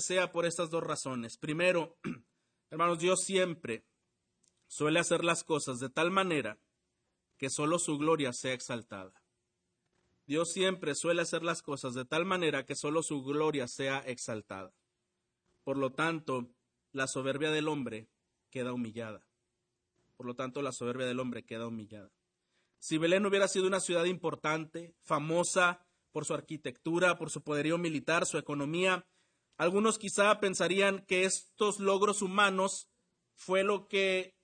sea por estas dos razones. Primero, hermanos, Dios siempre suele hacer las cosas de tal manera que solo su gloria sea exaltada. Dios siempre suele hacer las cosas de tal manera que solo su gloria sea exaltada. Por lo tanto, la soberbia del hombre queda humillada. Por lo tanto, la soberbia del hombre queda humillada. Si Belén hubiera sido una ciudad importante, famosa por su arquitectura, por su poderío militar, su economía, algunos quizá pensarían que estos logros humanos fue lo que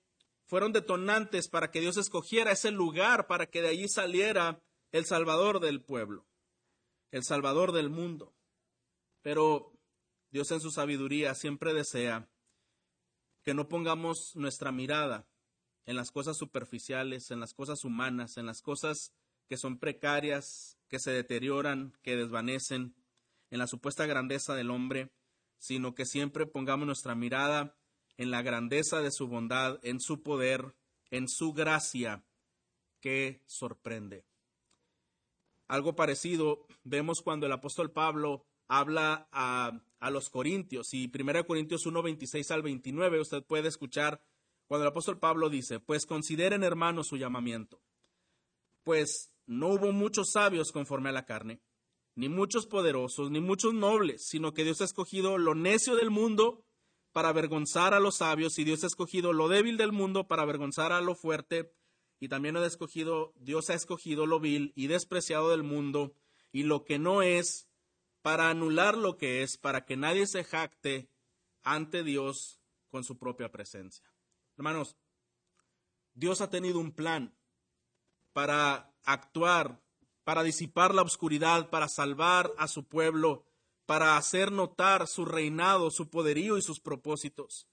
fueron detonantes para que Dios escogiera ese lugar para que de allí saliera el Salvador del pueblo, el Salvador del mundo. Pero Dios en su sabiduría siempre desea que no pongamos nuestra mirada en las cosas superficiales, en las cosas humanas, en las cosas que son precarias, que se deterioran, que desvanecen, en la supuesta grandeza del hombre, sino que siempre pongamos nuestra mirada en la grandeza de su bondad, en su poder, en su gracia, que sorprende. Algo parecido vemos cuando el apóstol Pablo habla a, a los Corintios y 1 Corintios 1, 26 al 29, usted puede escuchar cuando el apóstol Pablo dice, pues consideren hermanos su llamamiento, pues no hubo muchos sabios conforme a la carne, ni muchos poderosos, ni muchos nobles, sino que Dios ha escogido lo necio del mundo para avergonzar a los sabios, y Dios ha escogido lo débil del mundo para avergonzar a lo fuerte, y también ha escogido, Dios ha escogido lo vil y despreciado del mundo, y lo que no es, para anular lo que es, para que nadie se jacte ante Dios con su propia presencia. Hermanos, Dios ha tenido un plan para actuar, para disipar la oscuridad, para salvar a su pueblo, para hacer notar su reinado, su poderío y sus propósitos.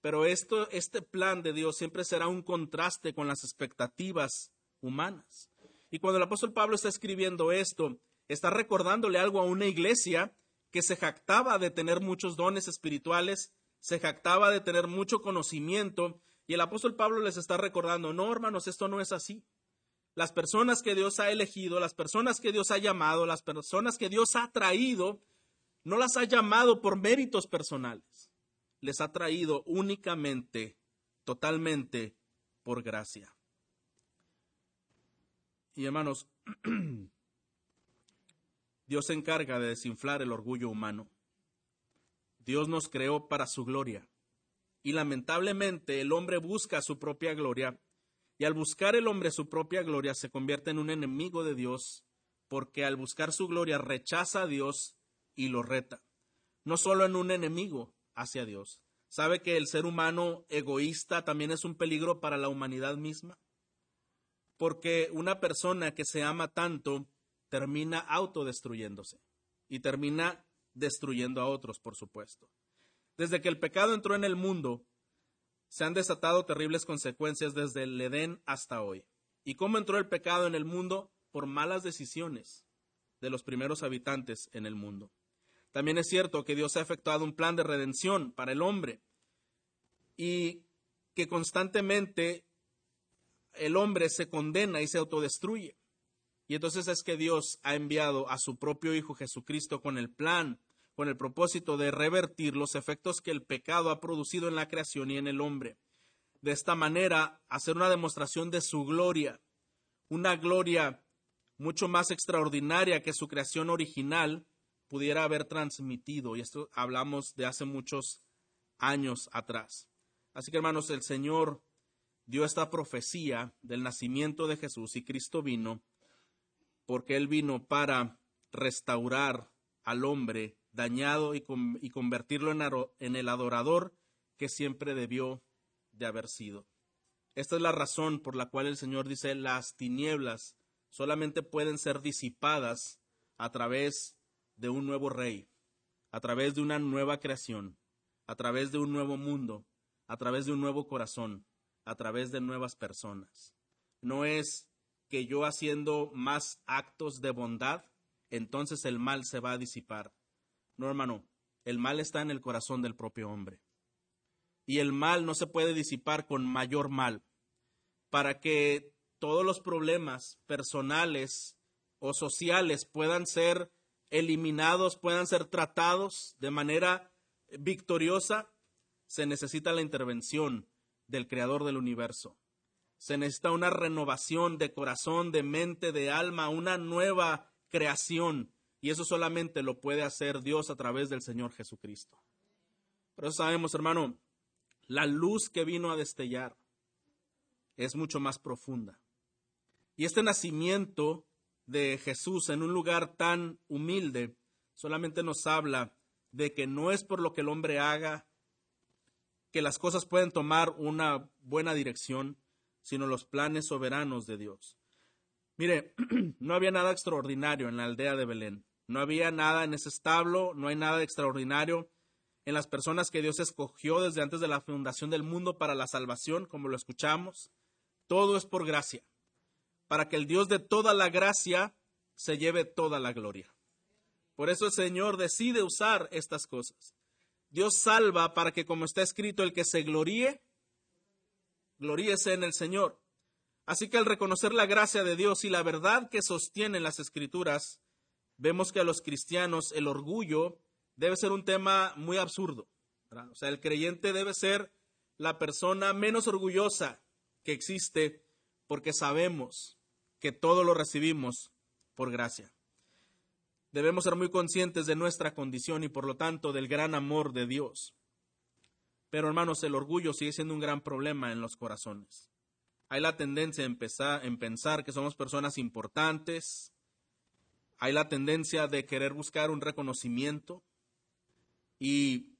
Pero esto, este plan de Dios siempre será un contraste con las expectativas humanas. Y cuando el apóstol Pablo está escribiendo esto, está recordándole algo a una iglesia que se jactaba de tener muchos dones espirituales, se jactaba de tener mucho conocimiento, y el apóstol Pablo les está recordando, no, hermanos, esto no es así. Las personas que Dios ha elegido, las personas que Dios ha llamado, las personas que Dios ha traído, no las ha llamado por méritos personales, les ha traído únicamente, totalmente por gracia. Y hermanos, Dios se encarga de desinflar el orgullo humano. Dios nos creó para su gloria. Y lamentablemente el hombre busca su propia gloria. Y al buscar el hombre su propia gloria se convierte en un enemigo de Dios, porque al buscar su gloria rechaza a Dios y lo reta. No solo en un enemigo hacia Dios. ¿Sabe que el ser humano egoísta también es un peligro para la humanidad misma? Porque una persona que se ama tanto termina autodestruyéndose y termina destruyendo a otros, por supuesto. Desde que el pecado entró en el mundo, se han desatado terribles consecuencias desde el Edén hasta hoy. ¿Y cómo entró el pecado en el mundo? Por malas decisiones de los primeros habitantes en el mundo. También es cierto que Dios ha efectuado un plan de redención para el hombre y que constantemente el hombre se condena y se autodestruye. Y entonces es que Dios ha enviado a su propio Hijo Jesucristo con el plan, con el propósito de revertir los efectos que el pecado ha producido en la creación y en el hombre. De esta manera, hacer una demostración de su gloria, una gloria mucho más extraordinaria que su creación original pudiera haber transmitido. Y esto hablamos de hace muchos años atrás. Así que hermanos, el Señor dio esta profecía del nacimiento de Jesús y Cristo vino porque Él vino para restaurar al hombre dañado y, convertirlo en, en el adorador que siempre debió de haber sido. Esta es la razón por la cual el Señor dice las tinieblas solamente pueden ser disipadas a través de un nuevo rey, a través de una nueva creación, a través de un nuevo mundo, a través de un nuevo corazón, a través de nuevas personas. No es que yo haciendo más actos de bondad, entonces el mal se va a disipar. No, hermano, el mal está en el corazón del propio hombre. Y el mal no se puede disipar con mayor mal. Para que todos los problemas personales o sociales puedan ser eliminados, puedan ser tratados de manera victoriosa, se necesita la intervención del Creador del universo. Se necesita una renovación de corazón, de mente, de alma, una nueva creación. Y eso solamente lo puede hacer Dios a través del Señor Jesucristo. Pero sabemos, hermano, la luz que vino a destellar es mucho más profunda. Y este nacimiento de Jesús en un lugar tan humilde solamente nos habla de que no es por lo que el hombre haga que las cosas pueden tomar una buena dirección, sino los planes soberanos de Dios. Mire, no había nada extraordinario en la aldea de Belén. No había nada en ese establo, no hay nada extraordinario en las personas que Dios escogió desde antes de la fundación del mundo para la salvación, como lo escuchamos. Todo es por gracia, para que el Dios de toda la gracia se lleve toda la gloria. Por eso el Señor decide usar estas cosas. Dios salva para que, como está escrito, el que se gloríe, gloríese en el Señor. Así que al reconocer la gracia de Dios y la verdad que sostienen las escrituras, vemos que a los cristianos el orgullo debe ser un tema muy absurdo. O sea, el creyente debe ser la persona menos orgullosa que existe porque sabemos que todo lo recibimos por gracia. Debemos ser muy conscientes de nuestra condición y por lo tanto del gran amor de Dios. Pero hermanos, el orgullo sigue siendo un gran problema en los corazones. Hay la tendencia en, en pensar que somos personas importantes. Hay la tendencia de querer buscar un reconocimiento. Y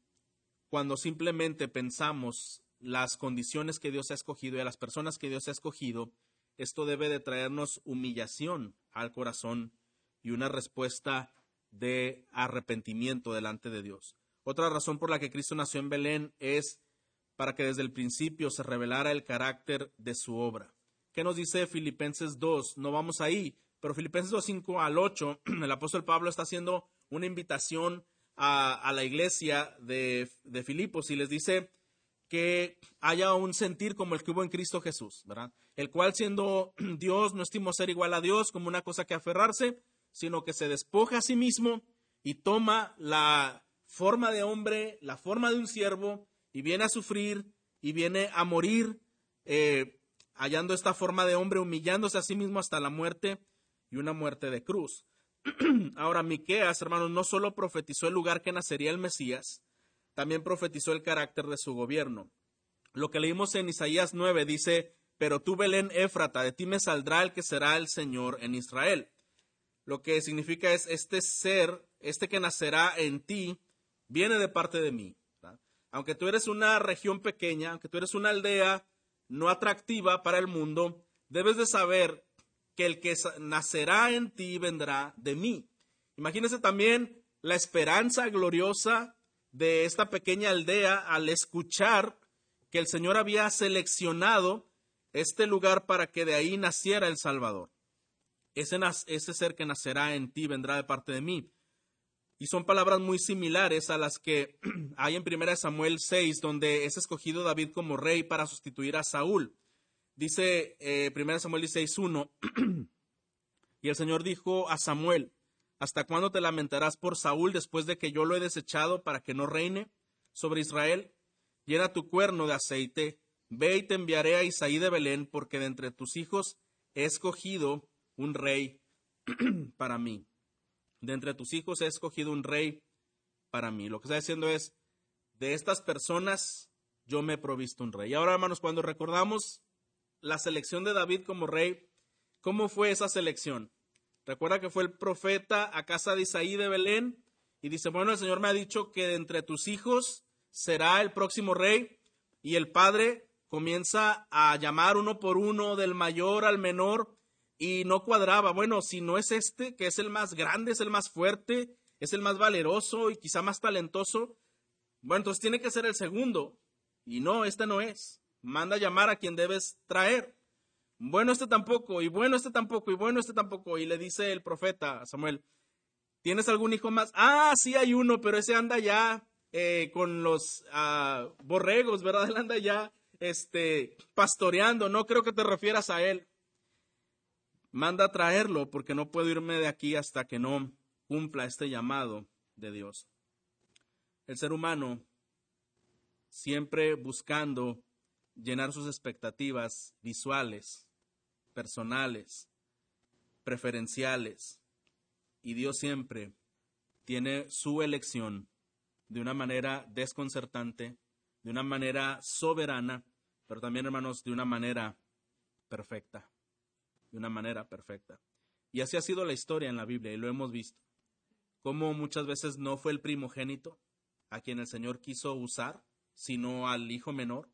cuando simplemente pensamos las condiciones que Dios ha escogido y a las personas que Dios ha escogido, esto debe de traernos humillación al corazón y una respuesta de arrepentimiento delante de Dios. Otra razón por la que Cristo nació en Belén es para que desde el principio se revelara el carácter de su obra. ¿Qué nos dice Filipenses 2? No vamos ahí, pero Filipenses 2, 5 al 8, el apóstol Pablo está haciendo una invitación a, la iglesia de, de Filipos y les dice que haya un sentir como el que hubo en Cristo Jesús, ¿verdad? El cual siendo Dios no estimó ser igual a Dios como una cosa que aferrarse, sino que se despoja a sí mismo y toma la forma de hombre, la forma de un siervo, y viene a sufrir y viene a morir, eh, hallando esta forma de hombre, humillándose a sí mismo hasta la muerte y una muerte de cruz. Ahora, Miqueas, hermanos, no solo profetizó el lugar que nacería el Mesías, también profetizó el carácter de su gobierno. Lo que leímos en Isaías 9 dice, pero tú, Belén Éfrata, de ti me saldrá el que será el Señor en Israel. Lo que significa es, este ser, este que nacerá en ti, viene de parte de mí. Aunque tú eres una región pequeña, aunque tú eres una aldea no atractiva para el mundo, debes de saber que el que nacerá en ti vendrá de mí. Imagínese también la esperanza gloriosa de esta pequeña aldea al escuchar que el Señor había seleccionado este lugar para que de ahí naciera el Salvador. Ese, ese ser que nacerá en ti vendrá de parte de mí. Y son palabras muy similares a las que hay en 1 Samuel 6, donde es escogido David como rey para sustituir a Saúl. Dice eh, 1 Samuel 16.1, y el Señor dijo a Samuel, ¿hasta cuándo te lamentarás por Saúl después de que yo lo he desechado para que no reine sobre Israel? Llena tu cuerno de aceite, ve y te enviaré a Isaí de Belén, porque de entre tus hijos he escogido un rey para mí. De entre tus hijos he escogido un rey para mí. Lo que está diciendo es, de estas personas yo me he provisto un rey. Y ahora, hermanos, cuando recordamos la selección de David como rey, ¿cómo fue esa selección? Recuerda que fue el profeta a casa de Isaí de Belén y dice, bueno, el Señor me ha dicho que de entre tus hijos será el próximo rey y el padre comienza a llamar uno por uno del mayor al menor y no cuadraba. Bueno, si no es este, que es el más grande, es el más fuerte, es el más valeroso y quizá más talentoso, bueno, entonces tiene que ser el segundo. Y no, este no es. Manda llamar a quien debes traer. Bueno, este tampoco, y bueno, este tampoco, y bueno, este tampoco. Y le dice el profeta Samuel, ¿tienes algún hijo más? Ah, sí hay uno, pero ese anda ya eh, con los ah, borregos, ¿verdad? Él anda ya este, pastoreando. No creo que te refieras a él manda a traerlo porque no puedo irme de aquí hasta que no cumpla este llamado de Dios. el ser humano siempre buscando llenar sus expectativas visuales, personales, preferenciales. Y Dios siempre tiene su elección de una manera desconcertante, de una manera soberana, pero también, hermanos, de una manera perfecta. De una manera perfecta. Y así ha sido la historia en la Biblia y lo hemos visto. Como muchas veces no fue el primogénito a quien el Señor quiso usar, sino al hijo menor.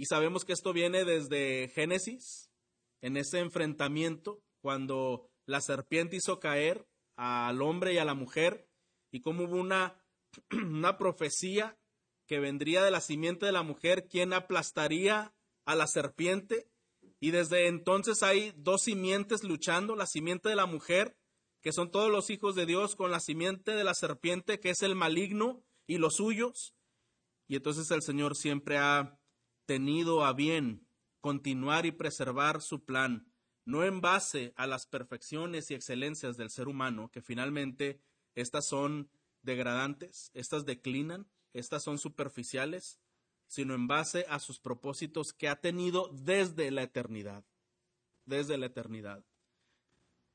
Y sabemos que esto viene desde Génesis, en ese enfrentamiento, cuando la serpiente hizo caer al hombre y a la mujer, y cómo hubo una, una profecía que vendría de la simiente de la mujer, quien aplastaría a la serpiente. Y desde entonces hay dos simientes luchando, la simiente de la mujer, que son todos los hijos de Dios, con la simiente de la serpiente, que es el maligno, y los suyos. Y entonces el Señor siempre ha tenido a bien continuar y preservar su plan, no en base a las perfecciones y excelencias del ser humano, que finalmente estas son degradantes, estas declinan, estas son superficiales, sino en base a sus propósitos que ha tenido desde la eternidad, desde la eternidad.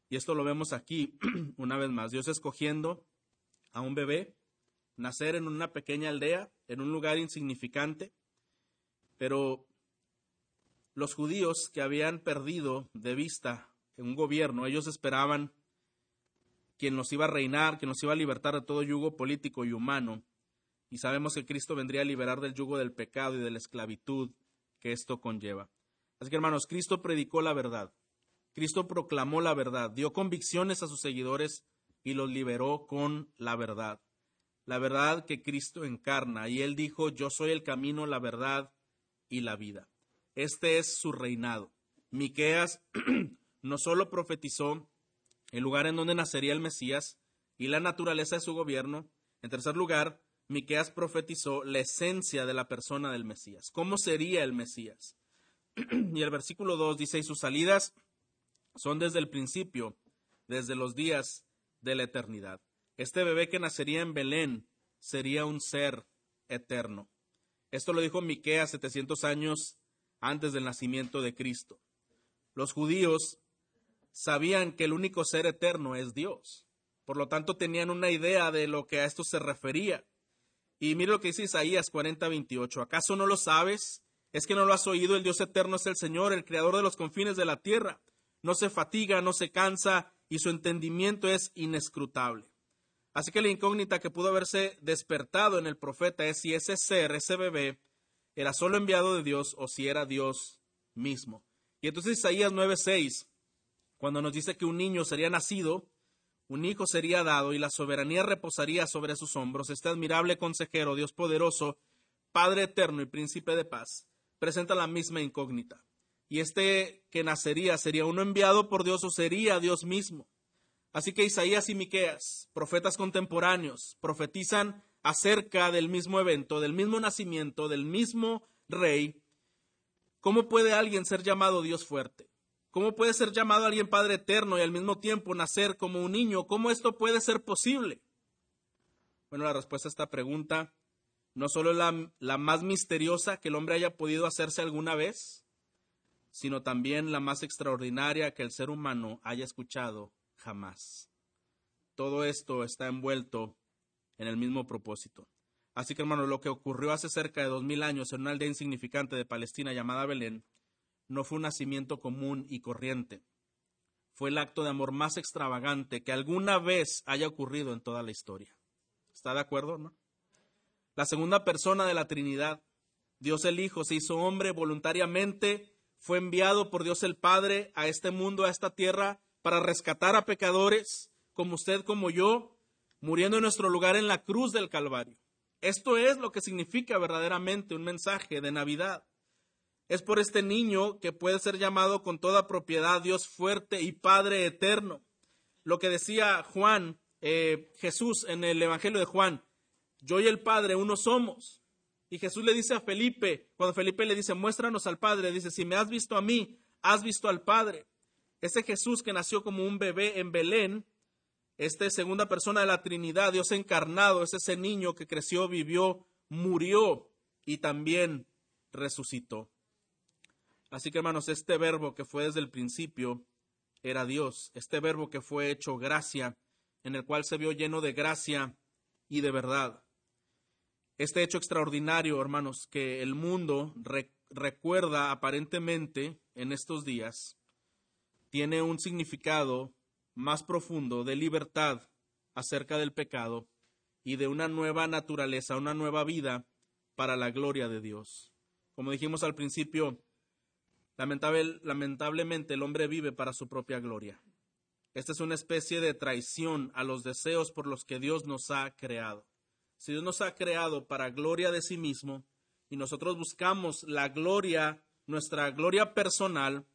Y esto lo vemos aquí una vez más, Dios escogiendo a un bebé nacer en una pequeña aldea, en un lugar insignificante, pero los judíos que habían perdido de vista en un gobierno, ellos esperaban quien nos iba a reinar, quien nos iba a libertar de todo yugo político y humano, y sabemos que Cristo vendría a liberar del yugo del pecado y de la esclavitud que esto conlleva. Así que hermanos, Cristo predicó la verdad, Cristo proclamó la verdad, dio convicciones a sus seguidores y los liberó con la verdad. La verdad que Cristo encarna, y él dijo, yo soy el camino, la verdad y la vida. Este es su reinado. Miqueas no solo profetizó el lugar en donde nacería el Mesías y la naturaleza de su gobierno, en tercer lugar, Miqueas profetizó la esencia de la persona del Mesías. ¿Cómo sería el Mesías? y el versículo 2 dice, y sus salidas son desde el principio, desde los días de la eternidad. Este bebé que nacería en Belén sería un ser eterno. Esto lo dijo Miqueas 700 años antes del nacimiento de Cristo. Los judíos sabían que el único ser eterno es Dios. Por lo tanto, tenían una idea de lo que a esto se refería. Y mire lo que dice Isaías 40, 28. ¿Acaso no lo sabes? ¿Es que no lo has oído? El Dios eterno es el Señor, el creador de los confines de la tierra. No se fatiga, no se cansa, y su entendimiento es inescrutable. Así que la incógnita que pudo haberse despertado en el profeta es si ese ser, ese bebé, era solo enviado de Dios o si era Dios mismo. Y entonces Isaías 9:6, cuando nos dice que un niño sería nacido, un hijo sería dado y la soberanía reposaría sobre sus hombros, este admirable consejero, Dios poderoso, Padre eterno y príncipe de paz, presenta la misma incógnita. Y este que nacería sería uno enviado por Dios o sería Dios mismo. Así que Isaías y Miqueas, profetas contemporáneos, profetizan acerca del mismo evento, del mismo nacimiento, del mismo rey. ¿Cómo puede alguien ser llamado Dios fuerte? ¿Cómo puede ser llamado alguien Padre eterno y al mismo tiempo nacer como un niño? ¿Cómo esto puede ser posible? Bueno, la respuesta a esta pregunta no solo es la, la más misteriosa que el hombre haya podido hacerse alguna vez, sino también la más extraordinaria que el ser humano haya escuchado jamás. Todo esto está envuelto en el mismo propósito. Así que, hermano, lo que ocurrió hace cerca de dos mil años en una aldea insignificante de Palestina llamada Belén no fue un nacimiento común y corriente. Fue el acto de amor más extravagante que alguna vez haya ocurrido en toda la historia. ¿Está de acuerdo, no? La segunda persona de la Trinidad, Dios el Hijo, se hizo hombre voluntariamente, fue enviado por Dios el Padre a este mundo, a esta tierra, para rescatar a pecadores como usted, como yo, muriendo en nuestro lugar en la cruz del Calvario. Esto es lo que significa verdaderamente un mensaje de Navidad. Es por este niño que puede ser llamado con toda propiedad Dios fuerte y Padre eterno. Lo que decía Juan, eh, Jesús en el Evangelio de Juan, yo y el Padre uno somos. Y Jesús le dice a Felipe, cuando Felipe le dice, muéstranos al Padre, dice, si me has visto a mí, has visto al Padre. Ese Jesús que nació como un bebé en Belén Este segunda persona de la Trinidad, Dios encarnado, es ese niño que creció, vivió, murió y también resucitó. Así que hermanos, este verbo que fue desde el principio era Dios, este verbo que fue hecho gracia, en el cual se vio lleno de gracia y de verdad. Este hecho extraordinario, hermanos, que el mundo recuerda aparentemente en estos días, tiene un significado más profundo de libertad acerca del pecado y de una nueva naturaleza, una nueva vida para la gloria de Dios. Como dijimos al principio, lamentablemente el hombre vive para su propia gloria. Esta es una especie de traición a los deseos por los que Dios nos ha creado. Si Dios nos ha creado para gloria de sí mismo y nosotros buscamos la gloria, nuestra gloria personal,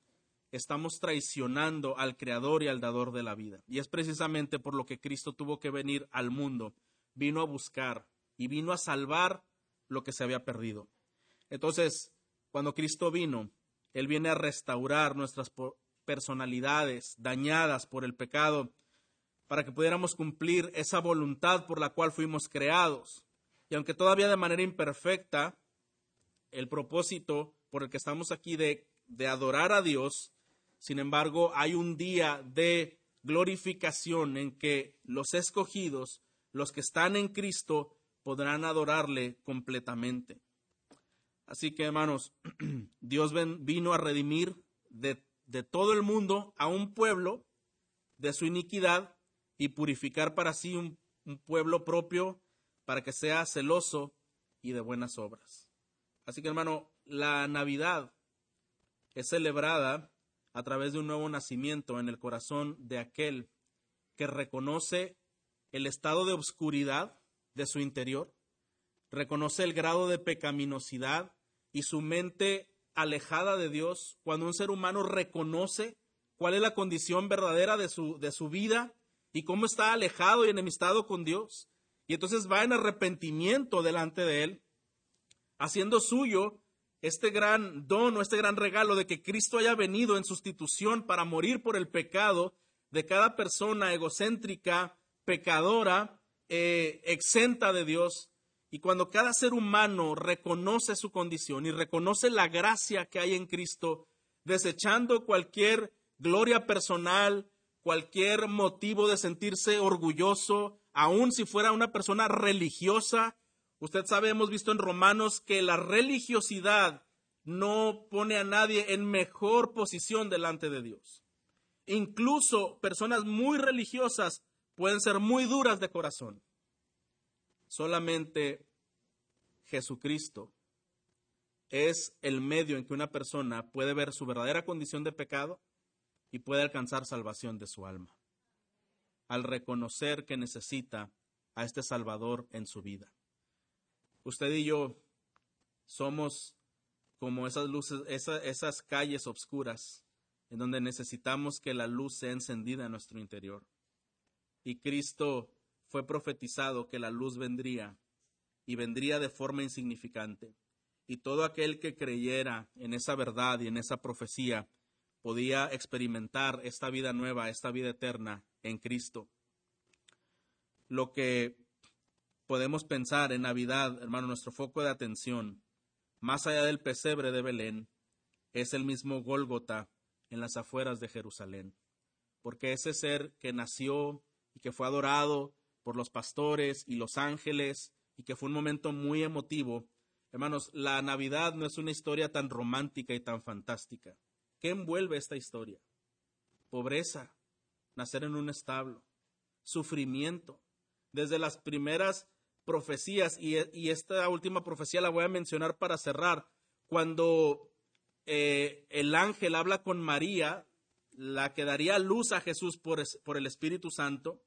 estamos traicionando al Creador y al Dador de la vida. Y es precisamente por lo que Cristo tuvo que venir al mundo. Vino a buscar y vino a salvar lo que se había perdido. Entonces, cuando Cristo vino, Él viene a restaurar nuestras personalidades dañadas por el pecado para que pudiéramos cumplir esa voluntad por la cual fuimos creados. Y aunque todavía de manera imperfecta, el propósito por el que estamos aquí de, de adorar a Dios sin embargo, hay un día de glorificación en que los escogidos, los que están en Cristo, podrán adorarle completamente. Así que, hermanos, Dios vino a redimir de, todo el mundo a un pueblo de su iniquidad y purificar para sí un, pueblo propio para que sea celoso y de buenas obras. Así que, hermano, la Navidad es celebrada a través de un nuevo nacimiento en el corazón de aquel que reconoce el estado de obscuridad de su interior, reconoce el grado de pecaminosidad y su mente alejada de Dios, cuando un ser humano reconoce cuál es la condición verdadera de su, de su vida y cómo está alejado y enemistado con Dios, y entonces va en arrepentimiento delante de Él, haciendo suyo este gran don o este gran regalo de que Cristo haya venido en sustitución para morir por el pecado de cada persona egocéntrica, pecadora, eh, exenta de Dios. Y cuando cada ser humano reconoce su condición y reconoce la gracia que hay en Cristo, desechando cualquier gloria personal, cualquier motivo de sentirse orgulloso, aun si fuera una persona religiosa, Usted sabe, hemos visto en Romanos que la religiosidad no pone a nadie en mejor posición delante de Dios. Incluso personas muy religiosas pueden ser muy duras de corazón. Solamente Jesucristo es el medio en que una persona puede ver su verdadera condición de pecado y puede alcanzar salvación de su alma, al reconocer que necesita a este Salvador en su vida. Usted y yo somos como esas luces, esas calles oscuras en donde necesitamos que la luz sea encendida en nuestro interior. Y Cristo fue profetizado que la luz vendría y vendría de forma insignificante. Y todo aquel que creyera en esa verdad y en esa profecía podía experimentar esta vida nueva, esta vida eterna en Cristo. Lo que podemos pensar en Navidad, hermano, nuestro foco de atención, más allá del pesebre de Belén, es el mismo Gólgota en las afueras de Jerusalén. Porque ese ser que nació y que fue adorado por los pastores y los ángeles y que fue un momento muy emotivo, hermanos, la Navidad no es una historia tan romántica y tan fantástica. ¿Qué envuelve esta historia? Pobreza, nacer en un establo, sufrimiento. Desde las primeras profecías y, esta última profecía la voy a mencionar para cerrar. Cuando eh, el ángel habla con María, la que daría luz a Jesús por, por el Espíritu Santo,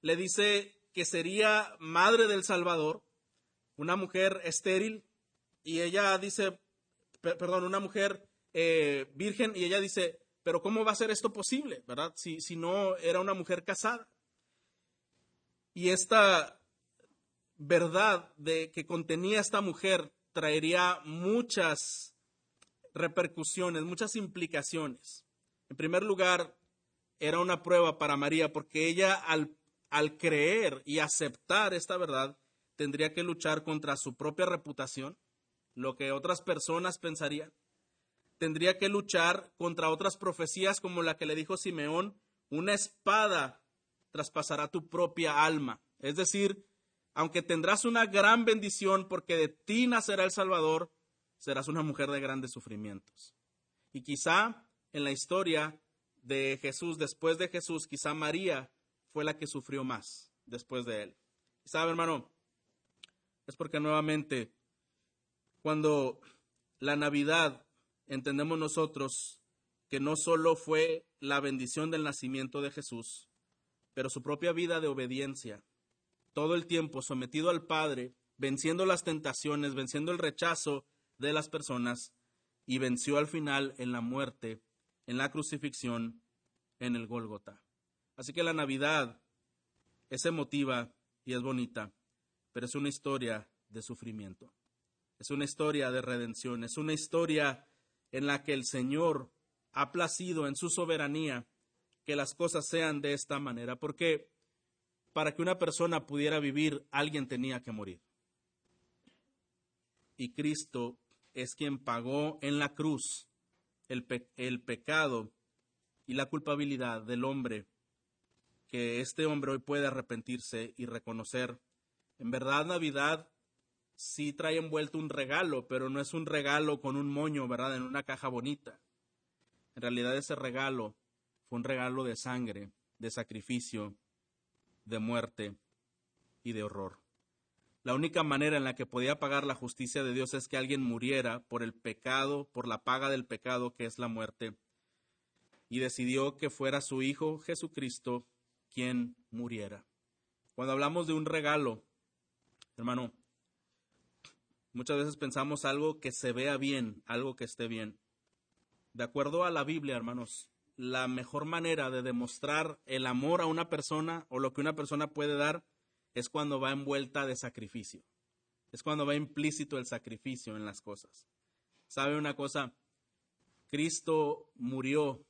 le dice que sería madre del Salvador, una mujer estéril, y ella dice, perdón, una mujer eh, virgen, y ella dice, pero ¿cómo va a ser esto posible, verdad? Si, si no era una mujer casada. Y esta verdad de que contenía esta mujer traería muchas repercusiones, muchas implicaciones. En primer lugar, era una prueba para María porque ella al, creer y aceptar esta verdad, tendría que luchar contra su propia reputación, lo que otras personas pensarían. Tendría que luchar contra otras profecías como la que le dijo Simeón, una espada traspasará tu propia alma. Es decir, aunque tendrás una gran bendición porque de ti nacerá el Salvador, serás una mujer de grandes sufrimientos. Y quizá en la historia de Jesús, después de Jesús, quizá María fue la que sufrió más después de él. ¿Sabe, hermano? Es porque nuevamente, cuando la Navidad entendemos nosotros que no solo fue la bendición del nacimiento de Jesús, pero su propia vida de obediencia, todo el tiempo sometido al Padre, venciendo las tentaciones, venciendo el rechazo de las personas, y venció al final en la muerte, en la crucifixión, en el Gólgota. Así que la Navidad es emotiva y es bonita, pero es una historia de sufrimiento. Es una historia de redención, es una historia en la que el Señor ha placido en su soberanía que las cosas sean de esta manera, porque para que una persona pudiera vivir, alguien tenía que morir. Y Cristo es quien pagó en la cruz el, el pecado y la culpabilidad del hombre, que este hombre hoy puede arrepentirse y reconocer. En verdad, Navidad sí trae envuelto un regalo, pero no es un regalo con un moño, ¿verdad? En una caja bonita. En realidad ese regalo fue un regalo de sangre, de sacrificio, de muerte y de horror. La única manera en la que podía pagar la justicia de Dios es que alguien muriera por el pecado, por la paga del pecado que es la muerte. Y decidió que fuera su Hijo Jesucristo quien muriera. Cuando hablamos de un regalo, hermano, muchas veces pensamos algo que se vea bien, algo que esté bien. De acuerdo a la Biblia, hermanos, la mejor manera de demostrar el amor a una persona o lo que una persona puede dar es cuando va envuelta de sacrificio. Es cuando va implícito el sacrificio en las cosas. ¿Sabe una cosa? Cristo murió,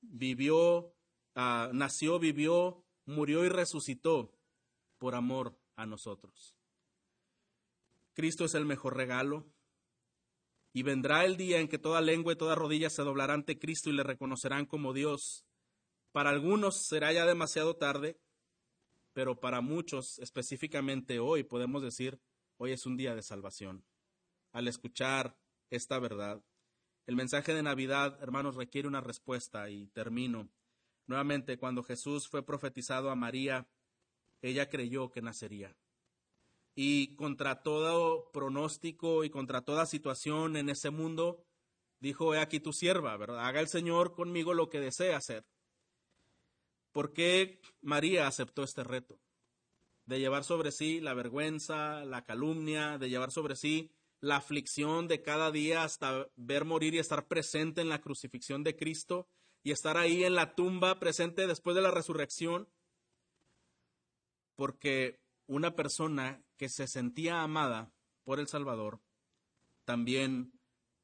vivió, ah, nació, vivió, murió y resucitó por amor a nosotros. Cristo es el mejor regalo, y vendrá el día en que toda lengua y toda rodilla se doblará ante Cristo y le reconocerán como Dios. Para algunos será ya demasiado tarde, pero para muchos, específicamente hoy, podemos decir, hoy es un día de salvación. Al escuchar esta verdad, el mensaje de Navidad, hermanos, requiere una respuesta y termino. Nuevamente, cuando Jesús fue profetizado a María, ella creyó que nacería y contra todo pronóstico y contra toda situación en ese mundo, dijo, he aquí tu sierva, ¿verdad? Haga el Señor conmigo lo que desea hacer. ¿Por qué María aceptó este reto? De llevar sobre sí la vergüenza, la calumnia, de llevar sobre sí la aflicción de cada día hasta ver morir y estar presente en la crucifixión de Cristo y estar ahí en la tumba presente después de la resurrección. Porque una persona que se sentía amada por el Salvador también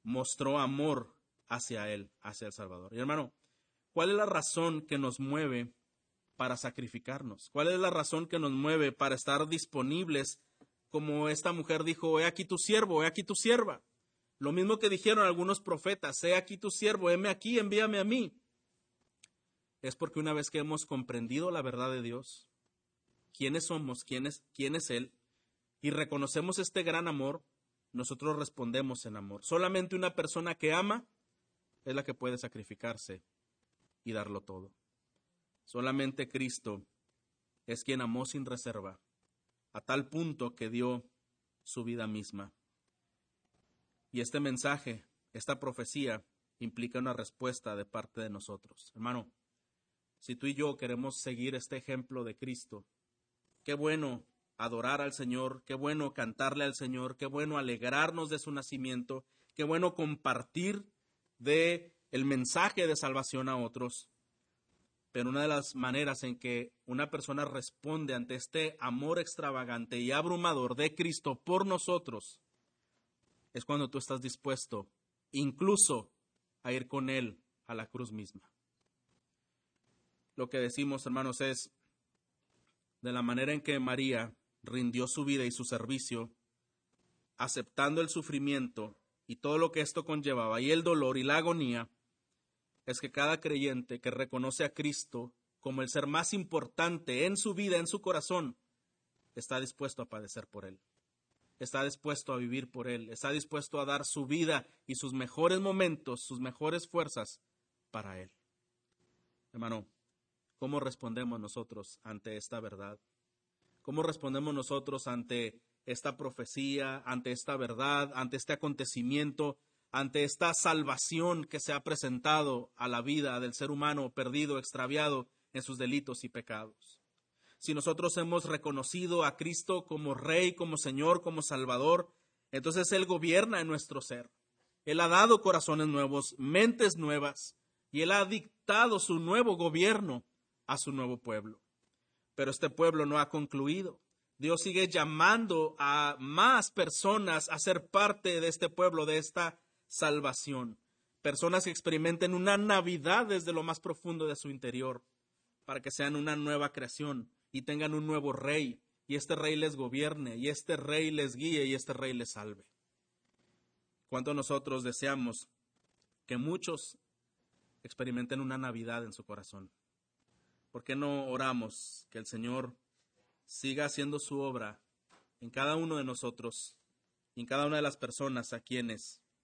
mostró amor hacia él, hacia el Salvador. Y hermano, ¿cuál es la razón que nos mueve para sacrificarnos? ¿Cuál es la razón que nos mueve para estar disponibles como esta mujer dijo, he aquí tu siervo, he aquí tu sierva? Lo mismo que dijeron algunos profetas, he aquí tu siervo, heme aquí, envíame a mí. Es porque una vez que hemos comprendido la verdad de Dios, quiénes somos, quién es, quién es Él, y reconocemos este gran amor, nosotros respondemos en amor. Solamente una persona que ama es la que puede sacrificarse y darlo todo. Solamente Cristo es quien amó sin reserva, a tal punto que dio su vida misma. Y este mensaje, esta profecía, implica una respuesta de parte de nosotros. Hermano, si tú y yo queremos seguir este ejemplo de Cristo, Qué bueno adorar al Señor, qué bueno cantarle al Señor, qué bueno alegrarnos de su nacimiento, qué bueno compartir de el mensaje de salvación a otros. Pero una de las maneras en que una persona responde ante este amor extravagante y abrumador de Cristo por nosotros es cuando tú estás dispuesto incluso a ir con Él a la cruz misma. Lo que decimos, hermanos, es, de la manera en que María rindió su vida y su servicio, aceptando el sufrimiento y todo lo que esto conllevaba, y el dolor y la agonía, es que cada creyente que reconoce a Cristo como el ser más importante en su vida, en su corazón, está dispuesto a padecer por Él, está dispuesto a vivir por Él, está dispuesto a dar su vida y sus mejores momentos, sus mejores fuerzas para Él. Hermano, ¿cómo respondemos nosotros ante esta verdad? ¿Cómo respondemos nosotros ante esta profecía, ante esta verdad, ante este acontecimiento, ante esta salvación que se ha presentado a la vida del ser humano perdido, extraviado en sus delitos y pecados. Si nosotros hemos reconocido a Cristo como Rey, como Señor, como Salvador, entonces Él gobierna en nuestro ser. Él ha dado corazones nuevos, mentes nuevas, y Él ha dictado su nuevo gobierno a su nuevo pueblo. Pero este pueblo no ha concluido. Dios sigue llamando a más personas a ser parte de este pueblo, de esta salvación. Personas que experimenten una Navidad desde lo más profundo de su interior, para que sean una nueva creación y tengan un nuevo rey, y este rey les gobierne, y este rey les guíe, y este rey les salve. ¿Cuánto nosotros deseamos que muchos experimenten una Navidad en su corazón? ¿Por qué no oramos que el Señor siga haciendo su obra en cada uno de nosotros y en cada una de las personas a quienes